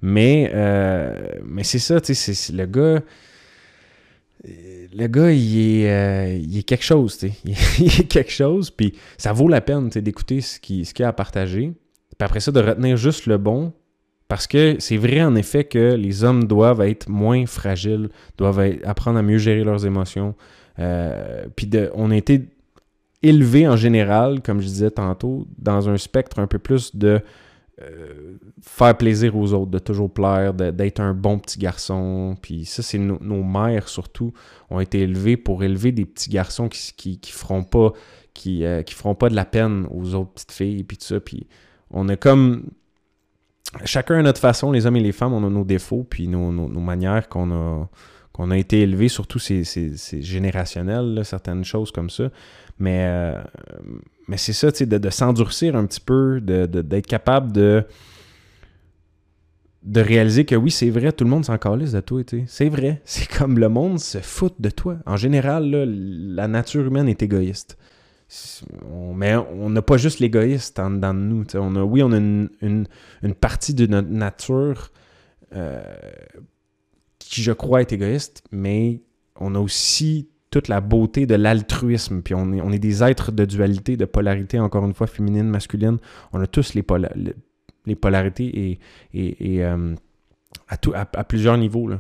Mais, euh, mais c'est ça, c'est le gars le gars, il est, euh, il est quelque chose, tu sais. (laughs) Il est quelque chose, puis ça vaut la peine, d'écouter ce qu'il a à partager. Puis après ça, de retenir juste le bon, parce que c'est vrai en effet que les hommes doivent être moins fragiles, doivent apprendre à mieux gérer leurs émotions. Euh, puis on a été élevés en général, comme je disais tantôt, dans un spectre un peu plus de faire plaisir aux autres, de toujours plaire, d'être un bon petit garçon. Puis ça, c'est nos mères surtout ont été élevées pour élever des petits garçons qui, qui, feront pas qui, euh, qui feront pas de la peine aux autres petites filles puis tout ça. Puis on a comme chacun à notre façon, les hommes et les femmes, on a nos défauts, puis nos, manières qu'on a, qu'on a été élevés, surtout c'est, générationnel, certaines choses comme ça. Mais, euh, mais c'est ça, de, de s'endurcir un petit peu, de, d'être capable de de réaliser que oui, c'est vrai, tout le monde s'en calisse de toi. C'est vrai. (laughs) C'est comme le monde se fout de toi. En général, la nature humaine est égoïste mais on n'a pas juste l'égoïste dans nous. On a, oui, on a une, partie de notre nature euh, qui, je crois, est égoïste, mais on a aussi toute la beauté de l'altruisme. Puis on est, on est des êtres de dualité, de polarité, encore une fois, féminine, masculine. On a tous les, les, polarités et, et, euh, à, à, plusieurs niveaux.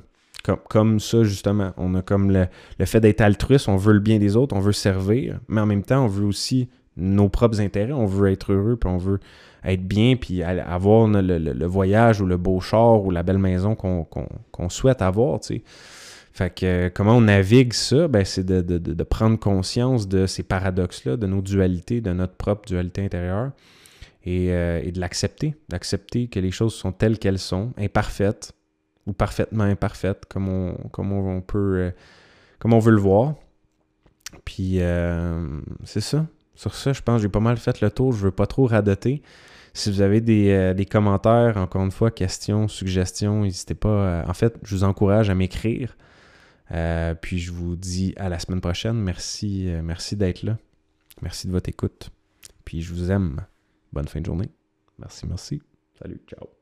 Comme, comme ça, justement. On a comme le, le fait d'être altruiste, on veut le bien des autres, on veut servir, mais en même temps, on veut aussi nos propres intérêts, on veut être heureux, puis on veut être bien, puis avoir le, voyage ou le beau char ou la belle maison qu'on souhaite avoir, tu sais. Fait que comment on navigue ça, ben, c'est de, prendre conscience de ces paradoxes-là, de nos dualités, de notre propre dualité intérieure, et, euh, de l'accepter, d'accepter que les choses sont telles qu'elles sont, imparfaites ou parfaitement imparfaites, comme on, comme on, peut, euh, comme on veut le voir. Puis euh, c'est ça. Sur ça, je pense que j'ai pas mal fait le tour. Je veux pas trop radoter. Si vous avez des, des commentaires, encore une fois, questions, suggestions, n'hésitez pas. en fait, je vous encourage à m'écrire. Euh, puis je vous dis à la semaine prochaine. Merci, euh, merci d'être là. Merci de votre écoute. Puis je vous aime. Bonne fin de journée. Merci, merci. Salut, ciao.